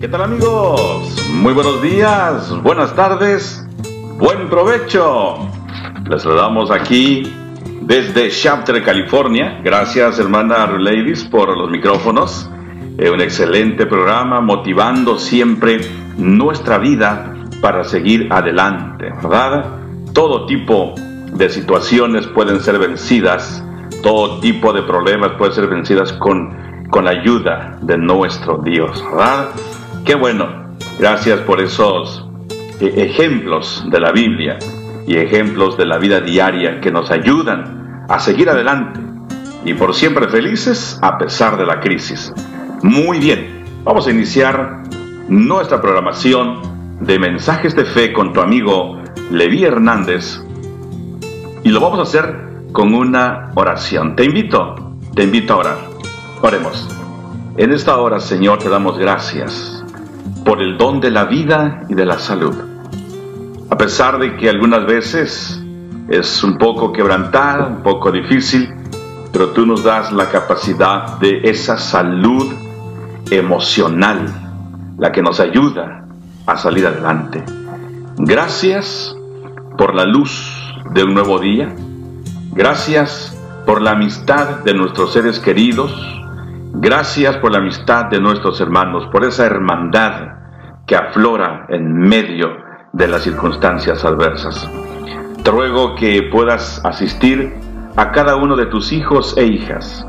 ¿Qué tal amigos? Muy buenos días, buenas tardes, buen provecho. Les saludamos aquí desde Shafter, California. Gracias hermana Ladies por los micrófonos. Eh, un excelente programa motivando siempre nuestra vida para seguir adelante, ¿verdad? Todo tipo de situaciones pueden ser vencidas, todo tipo de problemas pueden ser vencidas con, con ayuda de nuestro Dios, ¿verdad? Qué bueno. Gracias por esos eh, ejemplos de la Biblia y ejemplos de la vida diaria que nos ayudan a seguir adelante y por siempre felices a pesar de la crisis. Muy bien, vamos a iniciar nuestra programación de mensajes de fe con tu amigo Levi Hernández y lo vamos a hacer con una oración. Te invito, te invito a orar. Oremos. En esta hora, Señor, te damos gracias por el don de la vida y de la salud. A pesar de que algunas veces es un poco quebrantada, un poco difícil, pero tú nos das la capacidad de esa salud emocional, la que nos ayuda a salir adelante. Gracias por la luz de un nuevo día. Gracias por la amistad de nuestros seres queridos Gracias por la amistad de nuestros hermanos, por esa hermandad que aflora en medio de las circunstancias adversas. Te ruego que puedas asistir a cada uno de tus hijos e hijas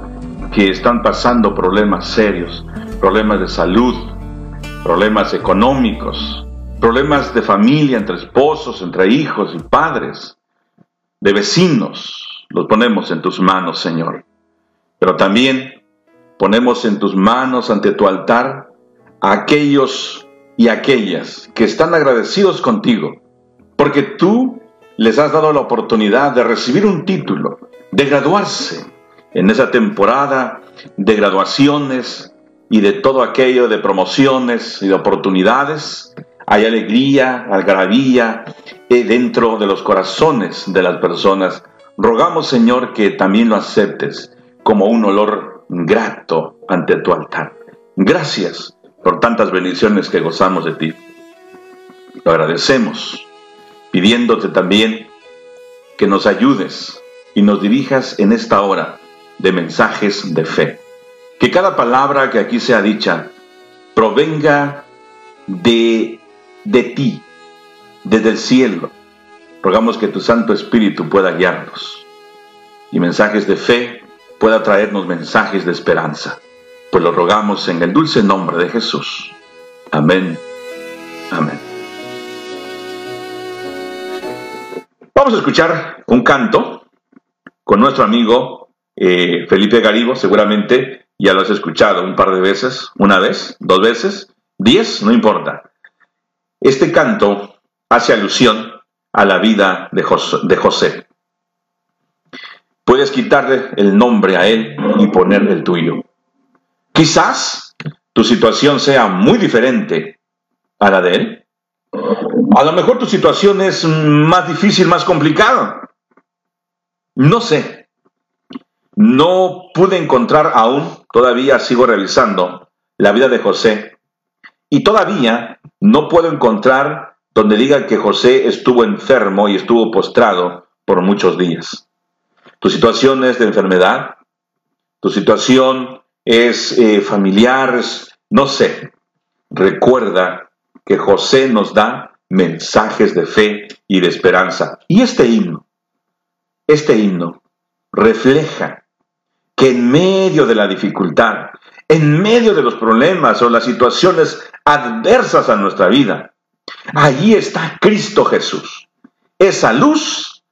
que están pasando problemas serios, problemas de salud, problemas económicos, problemas de familia entre esposos, entre hijos y padres, de vecinos. Los ponemos en tus manos, Señor. Pero también ponemos en tus manos ante tu altar a aquellos y aquellas que están agradecidos contigo, porque tú les has dado la oportunidad de recibir un título, de graduarse en esa temporada de graduaciones y de todo aquello de promociones y de oportunidades. Hay alegría, algarabía eh, dentro de los corazones de las personas. Rogamos, Señor, que también lo aceptes como un olor grato ante tu altar. Gracias por tantas bendiciones que gozamos de ti. Lo agradecemos, pidiéndote también que nos ayudes y nos dirijas en esta hora de mensajes de fe. Que cada palabra que aquí sea dicha provenga de, de ti, desde el cielo. Rogamos que tu Santo Espíritu pueda guiarnos. Y mensajes de fe pueda traernos mensajes de esperanza. Pues lo rogamos en el dulce nombre de Jesús. Amén. Amén. Vamos a escuchar un canto con nuestro amigo eh, Felipe Garibo, seguramente ya lo has escuchado un par de veces, una vez, dos veces, diez, no importa. Este canto hace alusión a la vida de José. Puedes quitarle el nombre a él y ponerle el tuyo. Quizás tu situación sea muy diferente a la de él. A lo mejor tu situación es más difícil, más complicada. No sé. No pude encontrar aún, todavía sigo revisando la vida de José. Y todavía no puedo encontrar donde diga que José estuvo enfermo y estuvo postrado por muchos días. Tu situación es de enfermedad, tu situación es eh, familiar, no sé. Recuerda que José nos da mensajes de fe y de esperanza. Y este himno, este himno refleja que en medio de la dificultad, en medio de los problemas o las situaciones adversas a nuestra vida, allí está Cristo Jesús. Esa luz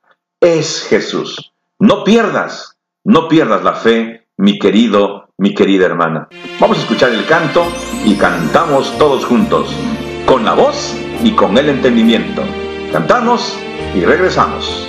es Jesús. No pierdas, no pierdas la fe, mi querido, mi querida hermana. Vamos a escuchar el canto y cantamos todos juntos, con la voz y con el entendimiento. Cantamos y regresamos.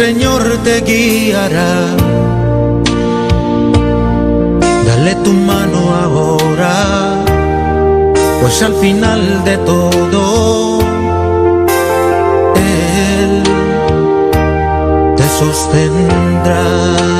Señor te guiará. Dale tu mano ahora pues al final de todo Él te sostendrá.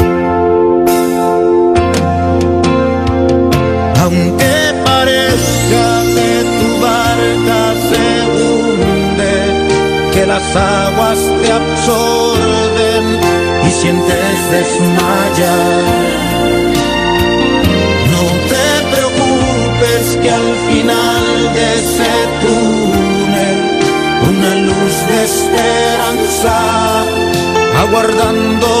Las aguas te absorben y sientes desmayar. Que al final de ese túnel una luz de esperanza aguardándote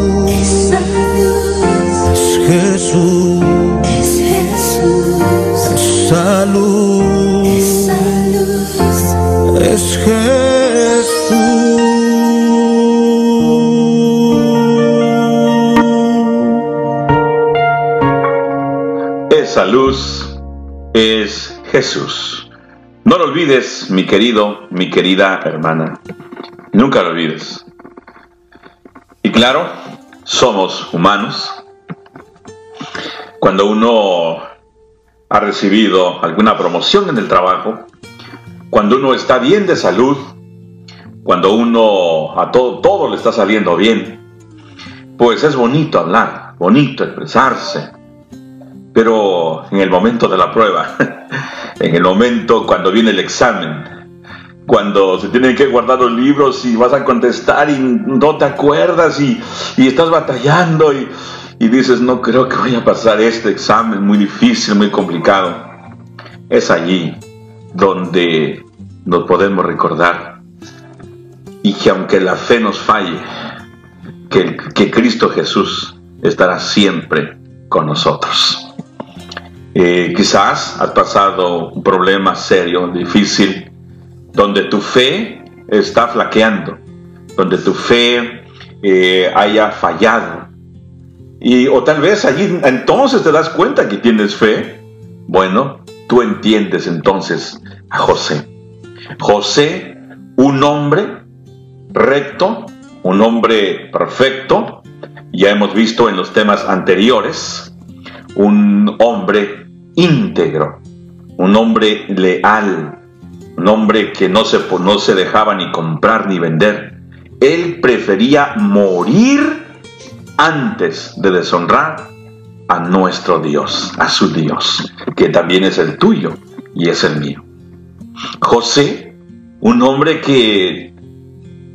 olvides, mi querido, mi querida hermana. Nunca lo olvides. Y claro, somos humanos. Cuando uno ha recibido alguna promoción en el trabajo, cuando uno está bien de salud, cuando uno a todo, todo le está saliendo bien, pues es bonito hablar, bonito expresarse. Pero en el momento de la prueba, en el momento cuando viene el examen, cuando se tienen que guardar los libros y vas a contestar y no te acuerdas y, estás batallando y, y dices, no creo que vaya a pasar este examen muy difícil, muy complicado. Es allí donde nos podemos recordar y que aunque la fe nos falle, que, que Cristo Jesús estará siempre con nosotros. Eh, quizás has pasado un problema serio, difícil, donde tu fe está flaqueando, donde tu fe eh, haya fallado. Y, o tal vez allí entonces te das cuenta que tienes fe. Bueno, tú entiendes entonces a José. José, un hombre recto, un hombre perfecto, ya hemos visto en los temas anteriores, un hombre íntegro, un hombre leal, un hombre que no se, no se dejaba ni comprar ni vender. Él prefería morir antes de deshonrar a nuestro Dios, a su Dios, que también es el tuyo y es el mío. José, un hombre que,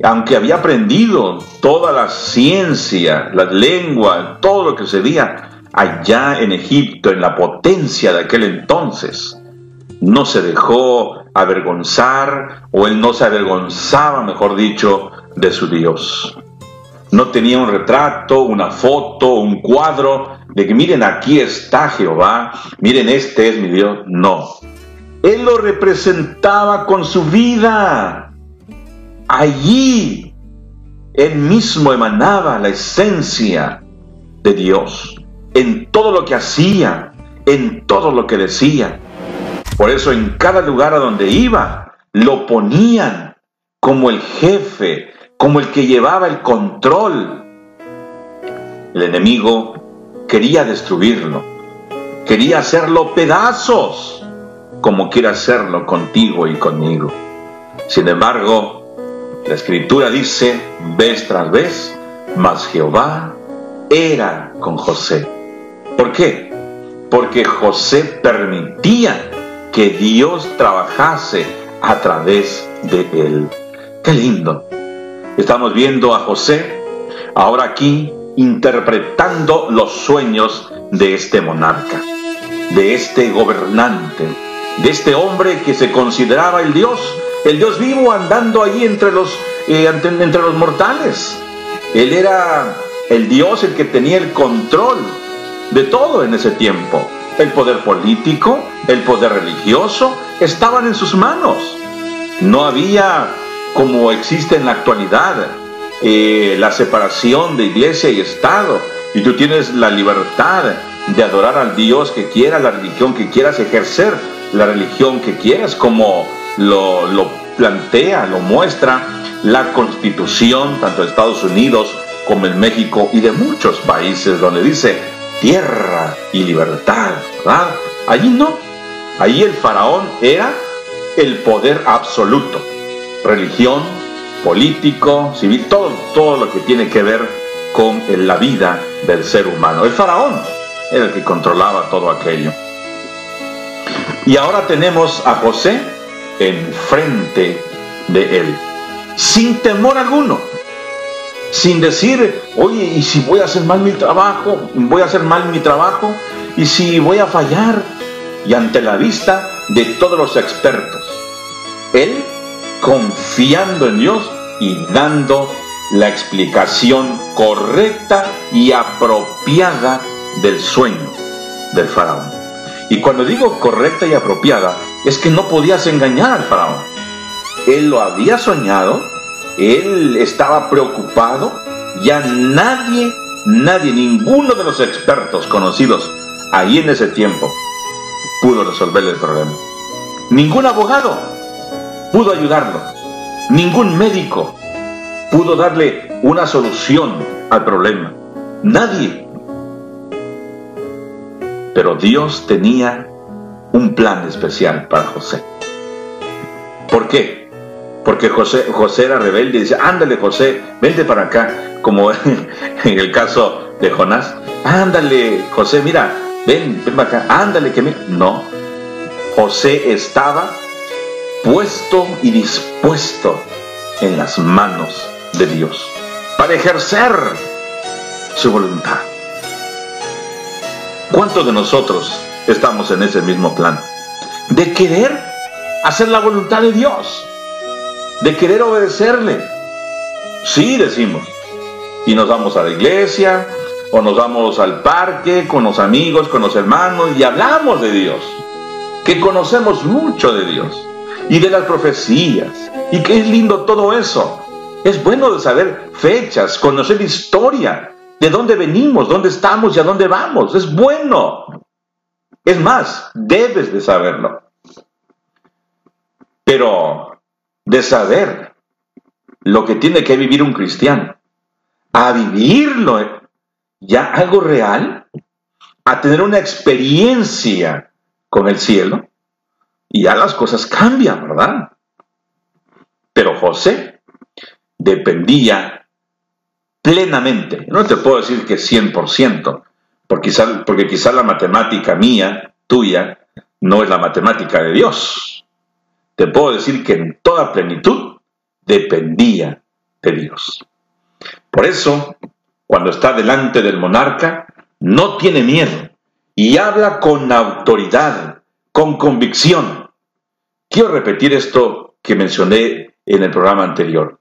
aunque había aprendido toda la ciencia, la lengua, todo lo que se veía allá en Egipto, en la potencia de aquel entonces, no se dejó avergonzar, o él no se avergonzaba, mejor dicho, de su Dios. No tenía un retrato, una foto, un cuadro de que miren aquí está Jehová, miren este es mi Dios. No. Él lo representaba con su vida. Allí él mismo emanaba la esencia de Dios en todo lo que hacía, en todo lo que decía. Por eso en cada lugar a donde iba, lo ponían como el jefe, como el que llevaba el control. El enemigo quería destruirlo, quería hacerlo pedazos, como quiere hacerlo contigo y conmigo. Sin embargo, la escritura dice, vez tras vez, mas Jehová era con José. ¿Por qué? Porque José permitía que Dios trabajase a través de él. Qué lindo. Estamos viendo a José ahora aquí interpretando los sueños de este monarca, de este gobernante, de este hombre que se consideraba el Dios, el Dios vivo andando ahí entre los, eh, entre los mortales. Él era el Dios el que tenía el control de todo en ese tiempo. El poder político, el poder religioso, estaban en sus manos. No había como existe en la actualidad, eh, la separación de iglesia y Estado, y tú tienes la libertad de adorar al Dios que quieras, la religión que quieras ejercer, la religión que quieras, como lo, lo plantea, lo muestra la constitución, tanto de Estados Unidos como en México y de muchos países, donde dice tierra y libertad, ¿verdad? Allí no, allí el faraón era el poder absoluto religión, político, civil, todo, todo lo que tiene que ver con la vida del ser humano. El faraón era el que controlaba todo aquello. Y ahora tenemos a José enfrente de él, sin temor alguno, sin decir, oye, ¿y si voy a hacer mal mi trabajo? ¿Voy a hacer mal mi trabajo? ¿Y si voy a fallar? Y ante la vista de todos los expertos, él confiando en Dios y dando la explicación correcta y apropiada del sueño del faraón. Y cuando digo correcta y apropiada, es que no podías engañar al faraón. Él lo había soñado, él estaba preocupado, ya nadie, nadie, ninguno de los expertos conocidos ahí en ese tiempo pudo resolverle el problema. Ningún abogado pudo ayudarlo. Ningún médico pudo darle una solución al problema. Nadie. Pero Dios tenía un plan especial para José. ¿Por qué? Porque José, José era rebelde y dice, ándale José, vente para acá, como en el caso de Jonás. Ándale, José, mira, ven, ven para acá, ándale que mira. No, José estaba puesto y dispuesto en las manos de Dios para ejercer su voluntad. ¿Cuántos de nosotros estamos en ese mismo plan? De querer hacer la voluntad de Dios, de querer obedecerle. Sí, decimos. Y nos vamos a la iglesia, o nos vamos al parque con los amigos, con los hermanos, y hablamos de Dios, que conocemos mucho de Dios y de las profecías. Y que es lindo todo eso. Es bueno de saber fechas, conocer historia. de dónde venimos, dónde estamos y a dónde vamos. Es bueno. Es más, debes de saberlo. Pero de saber lo que tiene que vivir un cristiano, a vivirlo ya algo real, a tener una experiencia con el cielo, y ya las cosas cambian, ¿verdad? Pero José dependía plenamente, no te puedo decir que 100%, porque quizá, porque quizá la matemática mía, tuya, no es la matemática de Dios. Te puedo decir que en toda plenitud dependía de Dios. Por eso, cuando está delante del monarca, no tiene miedo y habla con autoridad, con convicción. Quiero repetir esto que mencioné en el programa anterior.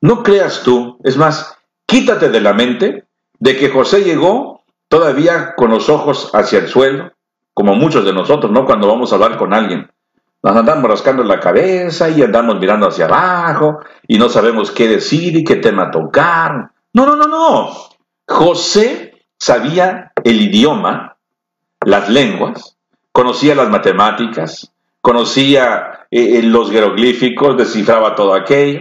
No creas tú, es más, quítate de la mente de que José llegó todavía con los ojos hacia el suelo, como muchos de nosotros, ¿no? Cuando vamos a hablar con alguien. Nos andamos rascando la cabeza y andamos mirando hacia abajo y no sabemos qué decir y qué tema tocar. No, no, no, no. José sabía el idioma, las lenguas, conocía las matemáticas, conocía eh, eh, los jeroglíficos, descifraba todo aquello.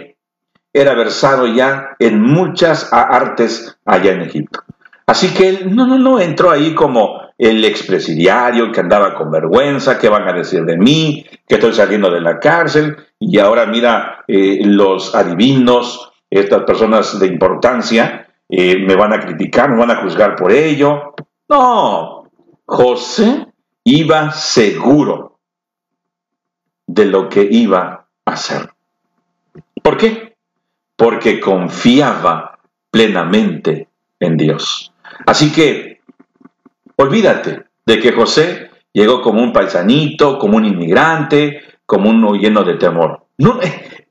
Era versado ya en muchas artes allá en Egipto. Así que él, no, no, no, entró ahí como el expresidiario que andaba con vergüenza, qué van a decir de mí, que estoy saliendo de la cárcel, y ahora mira, eh, los adivinos, estas personas de importancia, eh, me van a criticar, me van a juzgar por ello. No, José iba seguro de lo que iba a hacer. ¿Por qué? Porque confiaba plenamente en Dios. Así que olvídate de que José llegó como un paisanito, como un inmigrante, como uno lleno de temor. No,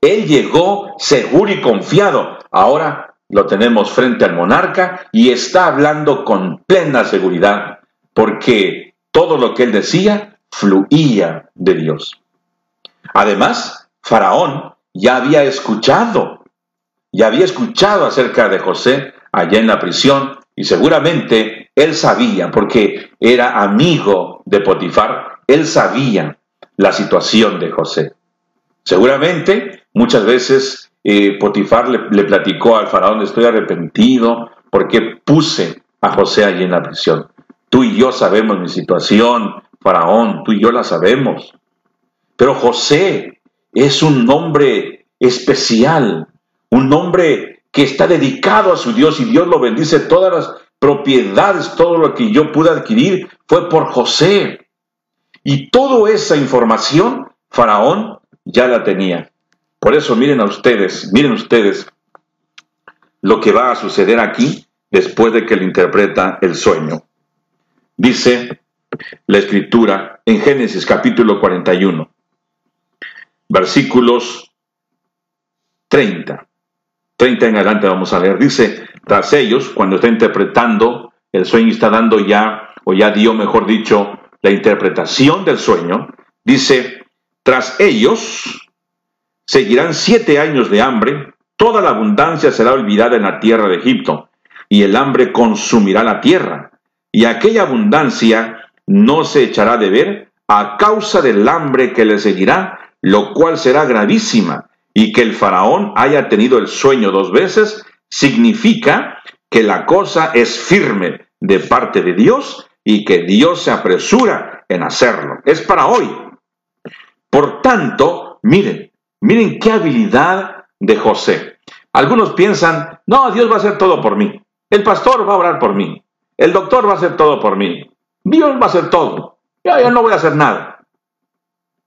él llegó seguro y confiado. Ahora lo tenemos frente al monarca y está hablando con plena seguridad porque todo lo que él decía fluía de Dios. Además, Faraón ya había escuchado, ya había escuchado acerca de José allá en la prisión y seguramente él sabía, porque era amigo de Potifar, él sabía la situación de José. Seguramente muchas veces eh, Potifar le, platicó al faraón, estoy arrepentido porque puse a José allí en la prisión. Tú y yo sabemos mi situación, faraón, tú y yo la sabemos. Pero José es un nombre especial, un nombre que está dedicado a su Dios y Dios lo bendice. Todas las propiedades, todo lo que yo pude adquirir fue por José. Y toda esa información Faraón ya la tenía. Por eso miren a ustedes, miren ustedes lo que va a suceder aquí después de que le interpreta el sueño. Dice la escritura en Génesis capítulo 41, versículos 30. 30 en adelante vamos a leer. Dice, tras ellos, cuando está interpretando el sueño está dando ya, o ya dio, mejor dicho, la interpretación del sueño, dice, tras ellos seguirán siete años de hambre, toda la abundancia será olvidada en la tierra de Egipto, y el hambre consumirá la tierra, y aquella abundancia no se echará de ver a causa del hambre que le seguirá, lo cual será gravísima, y que el faraón haya tenido el sueño dos veces, significa que la cosa es firme de parte de Dios y que Dios se apresura en hacerlo. Es para hoy. Por tanto, miren, miren qué habilidad de José. Algunos piensan, no, Dios va a hacer todo por mí. El pastor va a orar por mí. El doctor va a hacer todo por mí. Dios va a hacer todo. Yo, yo no voy a hacer nada.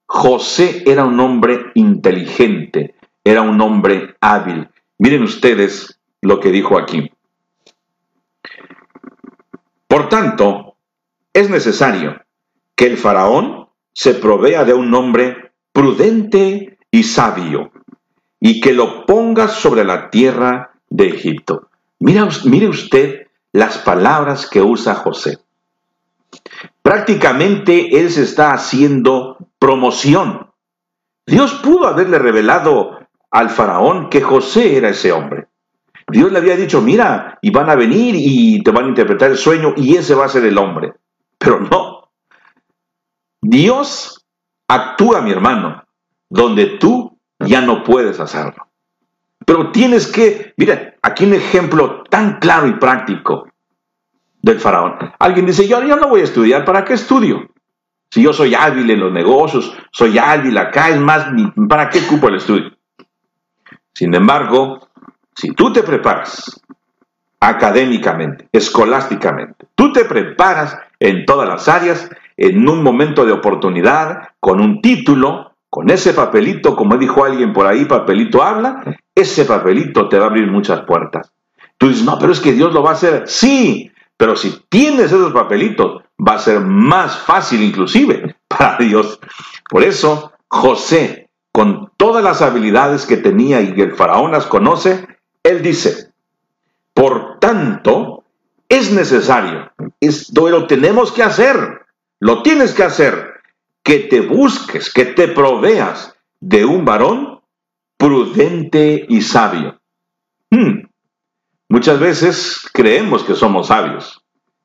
José era un hombre inteligente, era un hombre hábil. Miren ustedes lo que dijo aquí. Por tanto, es necesario que el faraón se provea de un hombre prudente y sabio y que lo ponga sobre la tierra de Egipto. Mire usted las palabras que usa José. Prácticamente él se está haciendo promoción. Dios pudo haberle revelado al faraón que José era ese hombre. Dios le había dicho, mira, y van a venir y te van a interpretar el sueño y ese va a ser el hombre. Pero no. Dios actúa, mi hermano, donde tú ya no puedes hacerlo. Pero tienes que, mira, aquí un ejemplo tan claro y práctico del faraón. Alguien dice, yo, no voy a estudiar, ¿para qué estudio? Si yo soy hábil en los negocios, soy hábil acá, es más, ¿para qué ocupo el estudio? Sin embargo, si tú te preparas académicamente, escolásticamente, tú te preparas en todas las áreas, en un momento de oportunidad, con un título, con ese papelito, como dijo alguien por ahí, papelito habla, ese papelito te va a abrir muchas puertas. Tú dices, no, pero es que Dios lo va a hacer. Sí, pero si tienes esos papelitos, va a ser más fácil inclusive para Dios. Por eso, José, con todas las habilidades que tenía y que el faraón las conoce, él dice, por tanto, es necesario, esto lo tenemos que hacer, lo tienes que hacer, que te busques, que te proveas de un varón prudente y sabio. Hmm. Muchas veces creemos que somos sabios,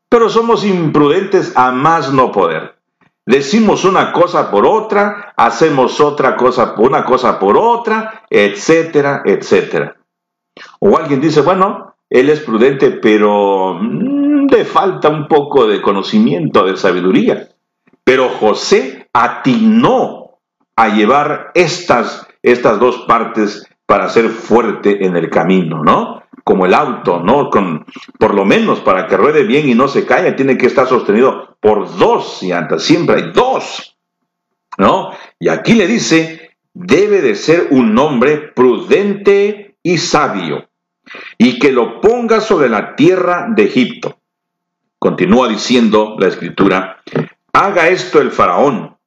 pero somos imprudentes a más no poder. Decimos una cosa por otra, hacemos otra cosa por una cosa por otra, etcétera, etcétera. O alguien dice, bueno, él es prudente, pero mm, le falta un poco de conocimiento, de sabiduría. Pero José atinó a llevar estas, estas dos partes para ser fuerte en el camino, ¿no? Como el auto, ¿no? Con, por lo menos para que ruede bien y no se caiga, tiene que estar sostenido por dos llantas, siempre hay dos, ¿no? Y aquí le dice, debe de ser un hombre prudente y sabio, y que lo ponga sobre la tierra de Egipto. Continúa diciendo la escritura, haga esto el faraón,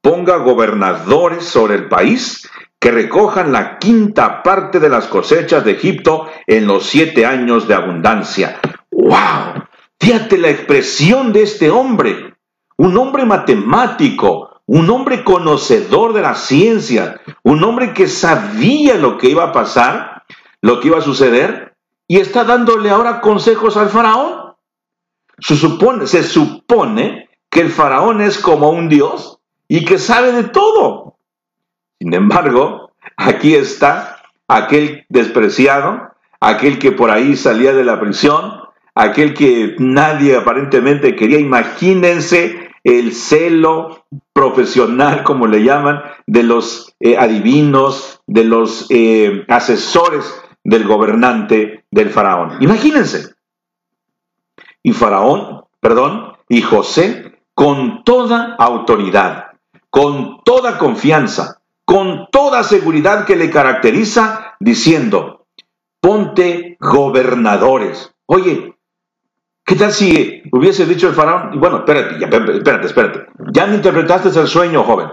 ponga gobernadores sobre el país que recojan la quinta parte de las cosechas de Egipto en los siete años de abundancia. ¡Wow! Fíjate la expresión de este hombre, un hombre matemático, un hombre conocedor de la ciencia, un hombre que sabía lo que iba a pasar, lo que iba a suceder, y está dándole ahora consejos al faraón. Se supone, se supone que el faraón es como un dios y que sabe de todo. Sin embargo, aquí está aquel despreciado, aquel que por ahí salía de la prisión, aquel que nadie aparentemente quería. Imagínense el celo profesional, como le llaman, de los eh, adivinos, de los eh, asesores del gobernante del faraón. Imagínense. Y faraón, perdón, y José, con toda autoridad, con toda confianza, con toda seguridad que le caracteriza, diciendo, ponte gobernadores. Oye, ¿qué tal si hubiese dicho el faraón? Bueno, espérate, espérate, espérate. Ya me interpretaste el sueño, joven.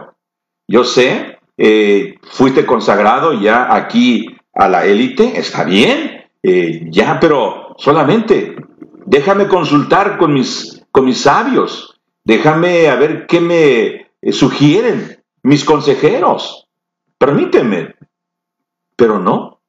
Yo sé, eh, fuiste consagrado ya aquí a la élite, está bien, eh, ya, pero solamente déjame consultar con mis, con mis sabios, déjame a ver qué me eh, sugieren mis consejeros, permíteme. Pero no,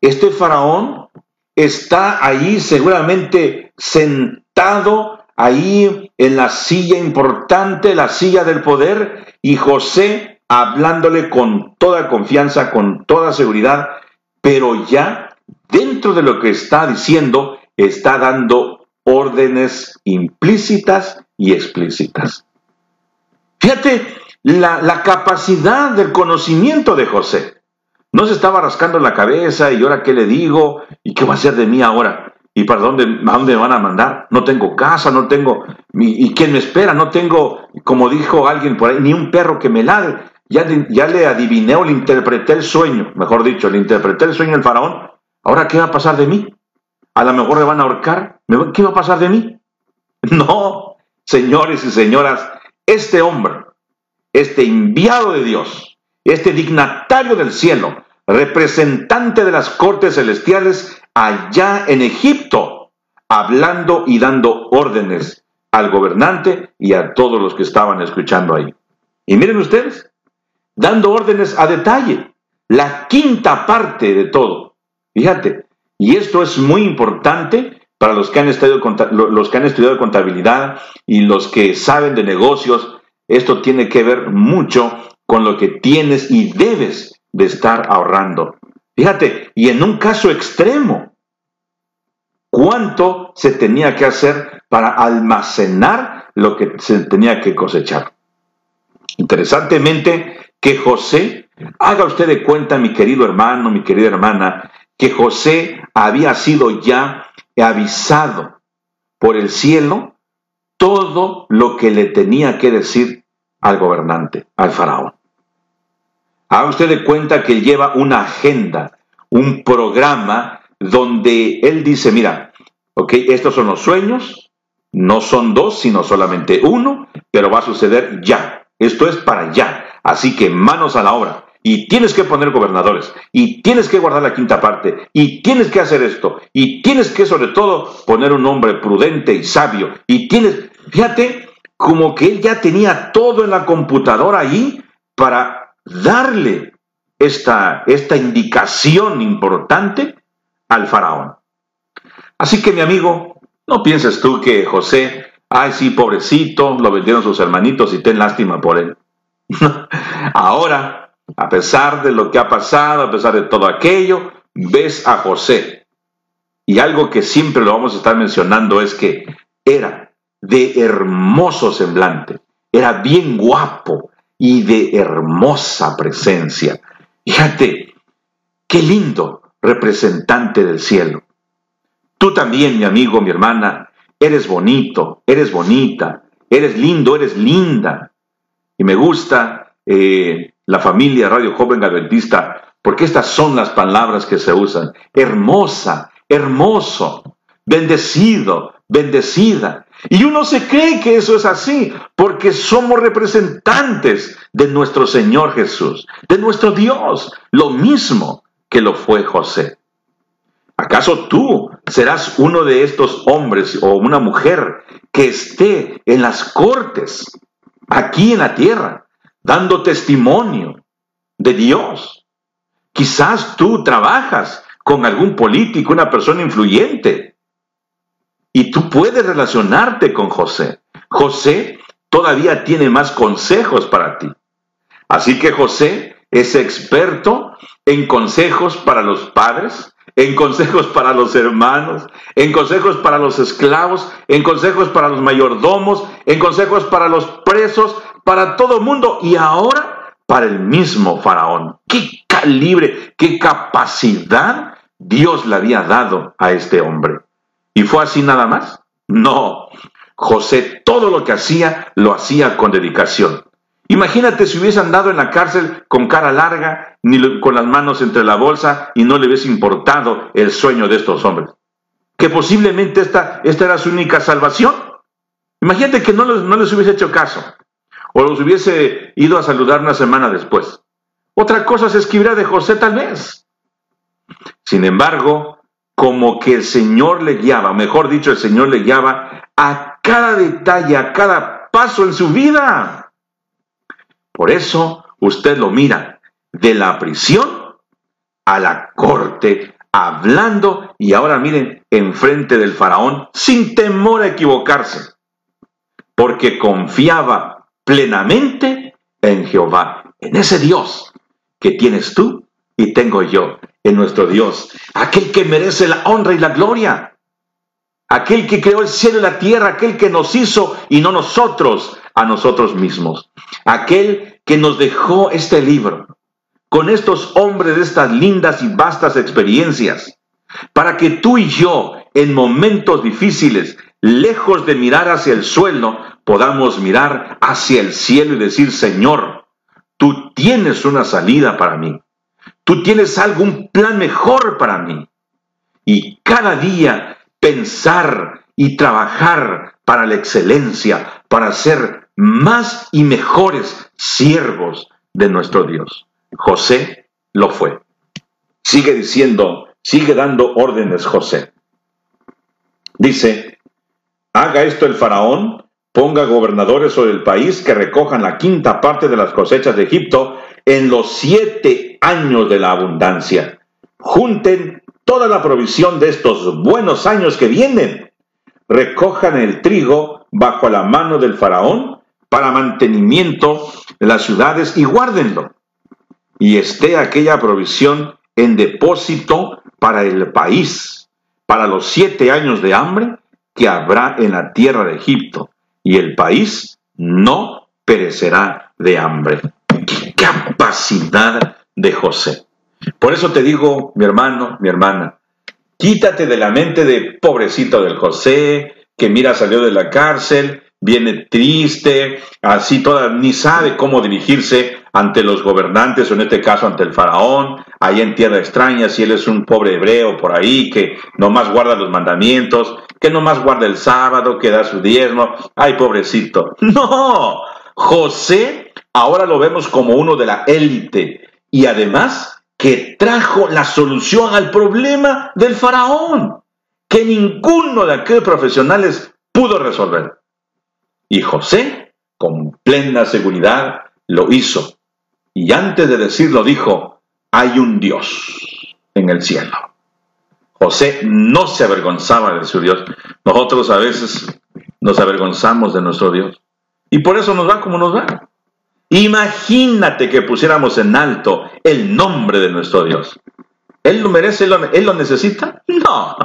este faraón está ahí seguramente sentado ahí en la silla importante, la silla del poder, y José hablándole con toda confianza, con toda seguridad, pero ya dentro de lo que está diciendo, está dando órdenes implícitas y explícitas. Fíjate la, capacidad del conocimiento de José. No se estaba rascando la cabeza y ahora qué le digo y qué va a hacer de mí ahora. ¿Y para dónde, a dónde me van a mandar? No tengo casa, no tengo... ¿Y quién me espera? No tengo, como dijo alguien por ahí, ni un perro que me ladre. Ya, ya le adiviné o le interpreté el sueño, mejor dicho, le interpreté el sueño al faraón. ¿Ahora qué va a pasar de mí? A lo mejor le van a ahorcar. ¿Qué va a pasar de mí? No, señores y señoras, este hombre, este enviado de Dios, este dignatario del cielo, representante de las cortes celestiales allá en Egipto, hablando y dando órdenes al gobernante y a todos los que estaban escuchando ahí. Y miren ustedes, dando órdenes a detalle, la quinta parte de todo. Fíjate, Y esto es muy importante para los que han estudiado, los que han estudiado contabilidad y los que saben de negocios. Esto tiene que ver mucho con lo que tienes y debes de estar ahorrando. Fíjate, y en un caso extremo, ¿cuánto se tenía que hacer para almacenar lo que se tenía que cosechar? Interesantemente, que José, haga usted de cuenta, mi querido hermano, mi querida hermana, que José había sido ya avisado por el cielo todo lo que le tenía que decir al gobernante, al faraón. Haga usted de cuenta que lleva una agenda, un programa donde él dice, mira, ok, estos son los sueños, no son dos, sino solamente uno, pero va a suceder ya. Esto es para ya. Así que manos a la obra. Y tienes que poner gobernadores. Y tienes que guardar la quinta parte. Y tienes que hacer esto. Y tienes que sobre todo poner un hombre prudente y sabio. Y tienes, fíjate, como que él ya tenía todo en la computadora ahí para darle esta, esta indicación importante al faraón. Así que mi amigo, no pienses tú que José, ay sí, pobrecito, lo vendieron sus hermanitos y ten lástima por él. Ahora, a pesar de lo que ha pasado, a pesar de todo aquello, ves a José. Y algo que siempre lo vamos a estar mencionando es que era de hermoso semblante, era bien guapo y de hermosa presencia. Fíjate, qué lindo representante del cielo. Tú también, mi amigo, mi hermana, eres bonito, eres bonita, eres lindo, eres linda. Y me gusta eh, la familia Radio Joven Adventista porque estas son las palabras que se usan. Hermosa, hermoso, bendecido, bendecida. Y uno se cree que eso es así porque somos representantes de nuestro Señor Jesús, de nuestro Dios, lo mismo que lo fue José. ¿Acaso tú serás uno de estos hombres o una mujer que esté en las cortes aquí en la tierra, dando testimonio de Dios. Quizás tú trabajas con algún político, una persona influyente, y tú puedes relacionarte con José. José todavía tiene más consejos para ti. Así que José es experto en consejos para los padres, en consejos para los hermanos, en consejos para los esclavos, en consejos para los mayordomos, en consejos para los presos, para todo mundo y ahora para el mismo faraón. ¿Qué calibre, qué capacidad Dios le había dado a este hombre? ¿Y fue así nada más? No. José todo lo que hacía lo hacía con dedicación. Imagínate si hubiese andado en la cárcel con cara larga, ni con las manos entre la bolsa y no le hubiese importado el sueño de estos hombres. Que posiblemente esta, esta era su única salvación. Imagínate que no les, no les hubiese hecho caso o los hubiese ido a saludar una semana después. Otra cosa se escribirá de José tal vez. Sin embargo, como que el Señor le guiaba, mejor dicho, el Señor le guiaba a cada detalle, a cada paso en su vida. Por eso usted lo mira de la prisión a la corte, hablando y ahora miren, enfrente del faraón, sin temor a equivocarse, porque confiaba plenamente en Jehová, en ese Dios que tienes tú y tengo yo, en nuestro Dios, aquel que merece la honra y la gloria, aquel que creó el cielo y la tierra, aquel que nos hizo y no nosotros a nosotros mismos. Aquel que nos dejó este libro, con estos hombres de estas lindas y vastas experiencias, para que tú y yo, en momentos difíciles, lejos de mirar hacia el suelo, podamos mirar hacia el cielo y decir, Señor, tú tienes una salida para mí. Tú tienes algún plan mejor para mí. Y cada día pensar y trabajar para la excelencia, para ser más y mejores siervos de nuestro Dios. José lo fue. Sigue diciendo, sigue dando órdenes José. Dice, haga esto el faraón, ponga gobernadores sobre el país que recojan la quinta parte de las cosechas de Egipto en los siete años de la abundancia. Junten toda la provisión de estos buenos años que vienen. Recojan el trigo bajo la mano del faraón para mantenimiento de las ciudades y guárdenlo. Y esté aquella provisión en depósito para el país, para los siete años de hambre que habrá en la tierra de Egipto, y el país no perecerá de hambre. ¡Qué capacidad de José! Por eso te digo, mi hermano, mi hermana, quítate de la mente de pobrecito del José, que mira salió de la cárcel, viene triste, así toda, ni sabe cómo dirigirse ante los gobernantes, o en este caso ante el faraón, ahí en tierra extraña, si él es un pobre hebreo por ahí, que nomás guarda los mandamientos, que nomás guarda el sábado, que da su diezmo, ay pobrecito. No, José ahora lo vemos como uno de la élite y además que trajo la solución al problema del faraón, que ninguno de aquellos profesionales pudo resolver. Y José, con plena seguridad, lo hizo. Y antes de decirlo dijo, hay un Dios en el cielo. José no se avergonzaba de su Dios. Nosotros a veces nos avergonzamos de nuestro Dios. Y por eso nos va como nos va. Imagínate que pusiéramos en alto el nombre de nuestro Dios. ¿Él lo merece? ¿Él lo, necesita? No.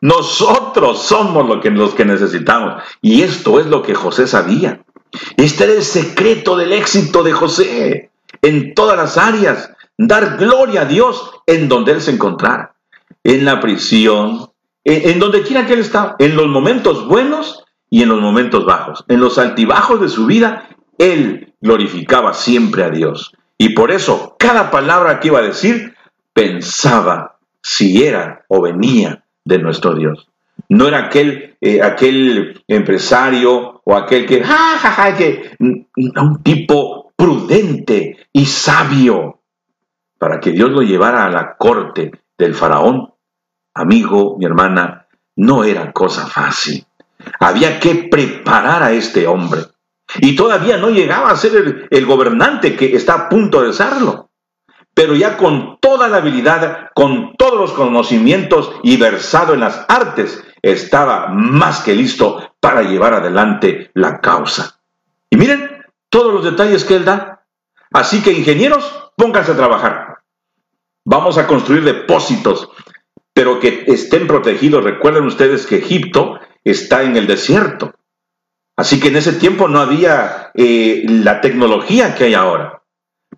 Nosotros somos lo que, los que necesitamos. Y esto es lo que José sabía. Este era el secreto del éxito de José en todas las áreas. Dar gloria a Dios en donde él se encontrara. En la prisión, en, en donde quiera que él estaba. En los momentos buenos y en los momentos bajos. En los altibajos de su vida, él glorificaba siempre a Dios. Y por eso, cada palabra que iba a decir, pensaba si era o venía de nuestro Dios. No era aquel, eh, aquel empresario o aquel que, ja, que, un tipo prudente y sabio para que Dios lo llevara a la corte del faraón. Amigo, mi hermana, no era cosa fácil. Había que preparar a este hombre. Y todavía no llegaba a ser el gobernante que está a punto de serlo pero ya con toda la habilidad, con todos los conocimientos y versado en las artes, estaba más que listo para llevar adelante la causa. Y miren todos los detalles que él da. Así que ingenieros, pónganse a trabajar. Vamos a construir depósitos, pero que estén protegidos. Recuerden ustedes que Egipto está en el desierto. Así que en ese tiempo no había eh, la tecnología que hay ahora.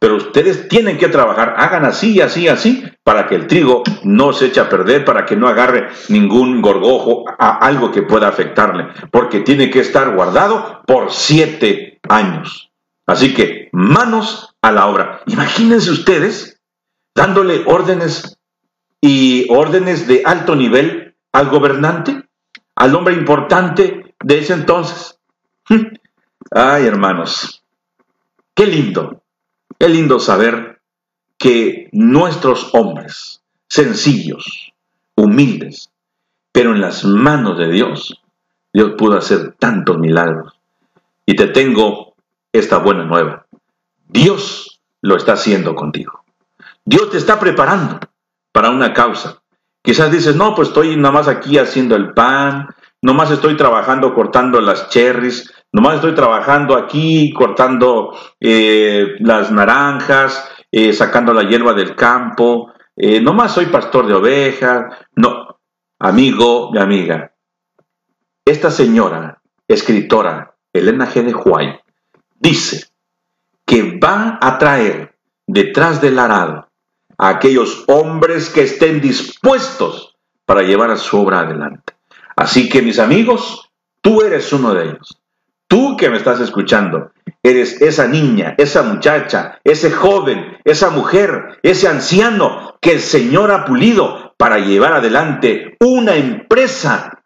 Pero ustedes tienen que trabajar, hagan así, así, así, para que el trigo no se eche a perder, para que no agarre ningún gorgojo a algo que pueda afectarle, porque tiene que estar guardado por siete años. Así que manos a la obra. Imagínense ustedes dándole órdenes y órdenes de alto nivel al gobernante, al hombre importante de ese entonces. Ay, hermanos, qué lindo es lindo saber que nuestros hombres, sencillos, humildes, pero en las manos de Dios, Dios pudo hacer tantos milagros. Y te tengo esta buena nueva. Dios lo está haciendo contigo. Dios te está preparando para una causa. Quizás dices, no, pues estoy nada más aquí haciendo el pan, nomás estoy trabajando cortando las cherries, Nomás estoy trabajando aquí, cortando eh, las naranjas, eh, sacando la hierba del campo. Eh, nomás soy pastor de ovejas. No, amigo mi amiga. Esta señora, escritora, Elena G. de Huay, dice que va a traer detrás del arado a aquellos hombres que estén dispuestos para llevar a su obra adelante. Así que mis amigos, tú eres uno de ellos. Tú que me estás escuchando, eres esa niña, esa muchacha, ese joven, esa mujer, ese anciano que el Señor ha pulido para llevar adelante una empresa.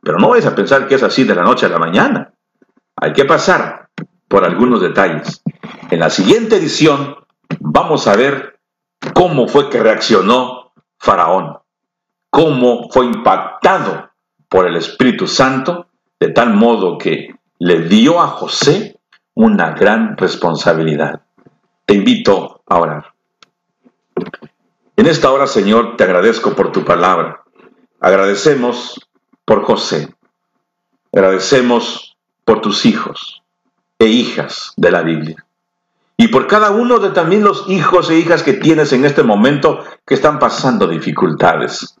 Pero no vayas a pensar que es así de la noche a la mañana. Hay que pasar por algunos detalles. En la siguiente edición vamos a ver cómo fue que reaccionó Faraón, cómo fue impactado por el Espíritu Santo de tal modo que le dio a José una gran responsabilidad. Te invito a orar. En esta hora, Señor, te agradezco por tu palabra. Agradecemos por José. Agradecemos por tus hijos e hijas de la Biblia. Y por cada uno de también los hijos e hijas que tienes en este momento que están pasando dificultades,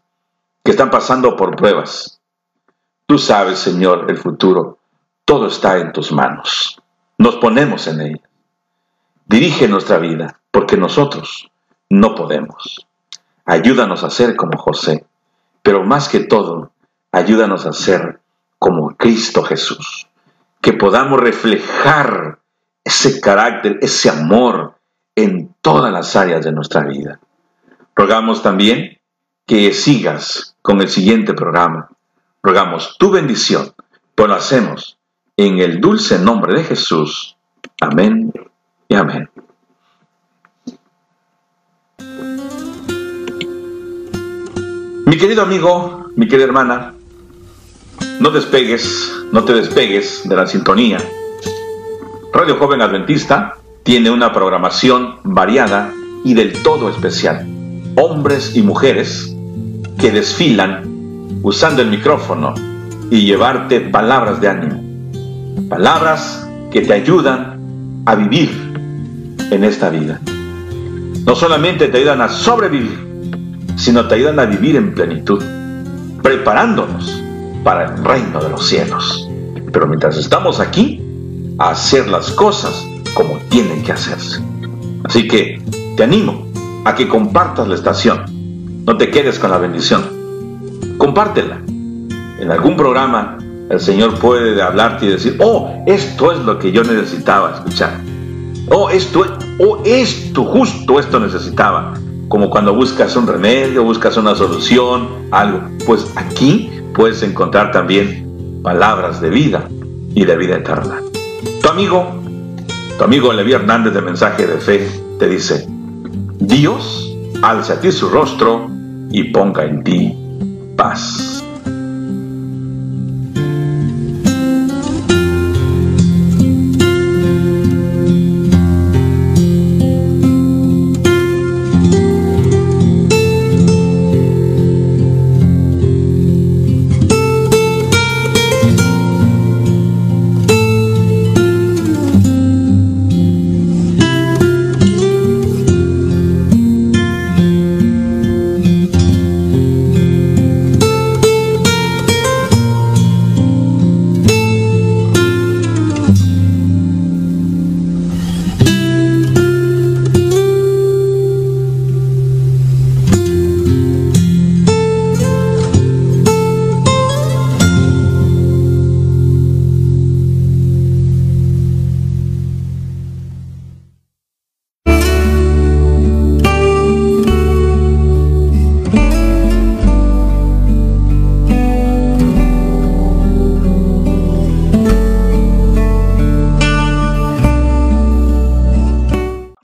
que están pasando por pruebas. Tú sabes, Señor, el futuro. Todo está en tus manos. Nos ponemos en ella. Dirige nuestra vida, porque nosotros no podemos. Ayúdanos a ser como José, pero más que todo, ayúdanos a ser como Cristo Jesús, que podamos reflejar ese carácter, ese amor en todas las áreas de nuestra vida. Rogamos también que sigas con el siguiente programa. Rogamos tu bendición, pues lo hacemos en el dulce nombre de Jesús. Amén y amén. Mi querido amigo, mi querida hermana, no despegues, no te despegues de la sintonía. Radio Joven Adventista tiene una programación variada y del todo especial. Hombres y mujeres que desfilan usando el micrófono y llevarte palabras de ánimo. Palabras que te ayudan a vivir en esta vida. No solamente te ayudan a sobrevivir, sino te ayudan a vivir en plenitud, preparándonos para el reino de los cielos. Pero mientras estamos aquí, a hacer las cosas como tienen que hacerse. Así que te animo a que compartas la estación. No te quedes con la bendición. Compártela. En algún programa el Señor puede hablarte y decir, oh, esto es lo que yo necesitaba escuchar. Oh, esto, oh, esto, justo esto necesitaba como cuando buscas un remedio, buscas una solución, algo. Pues aquí puedes encontrar también palabras de vida y de vida eterna. Tu amigo, tu amigo Levi Hernández de Mensaje de Fe, te dice, Dios alza a ti su rostro y ponga en ti paz.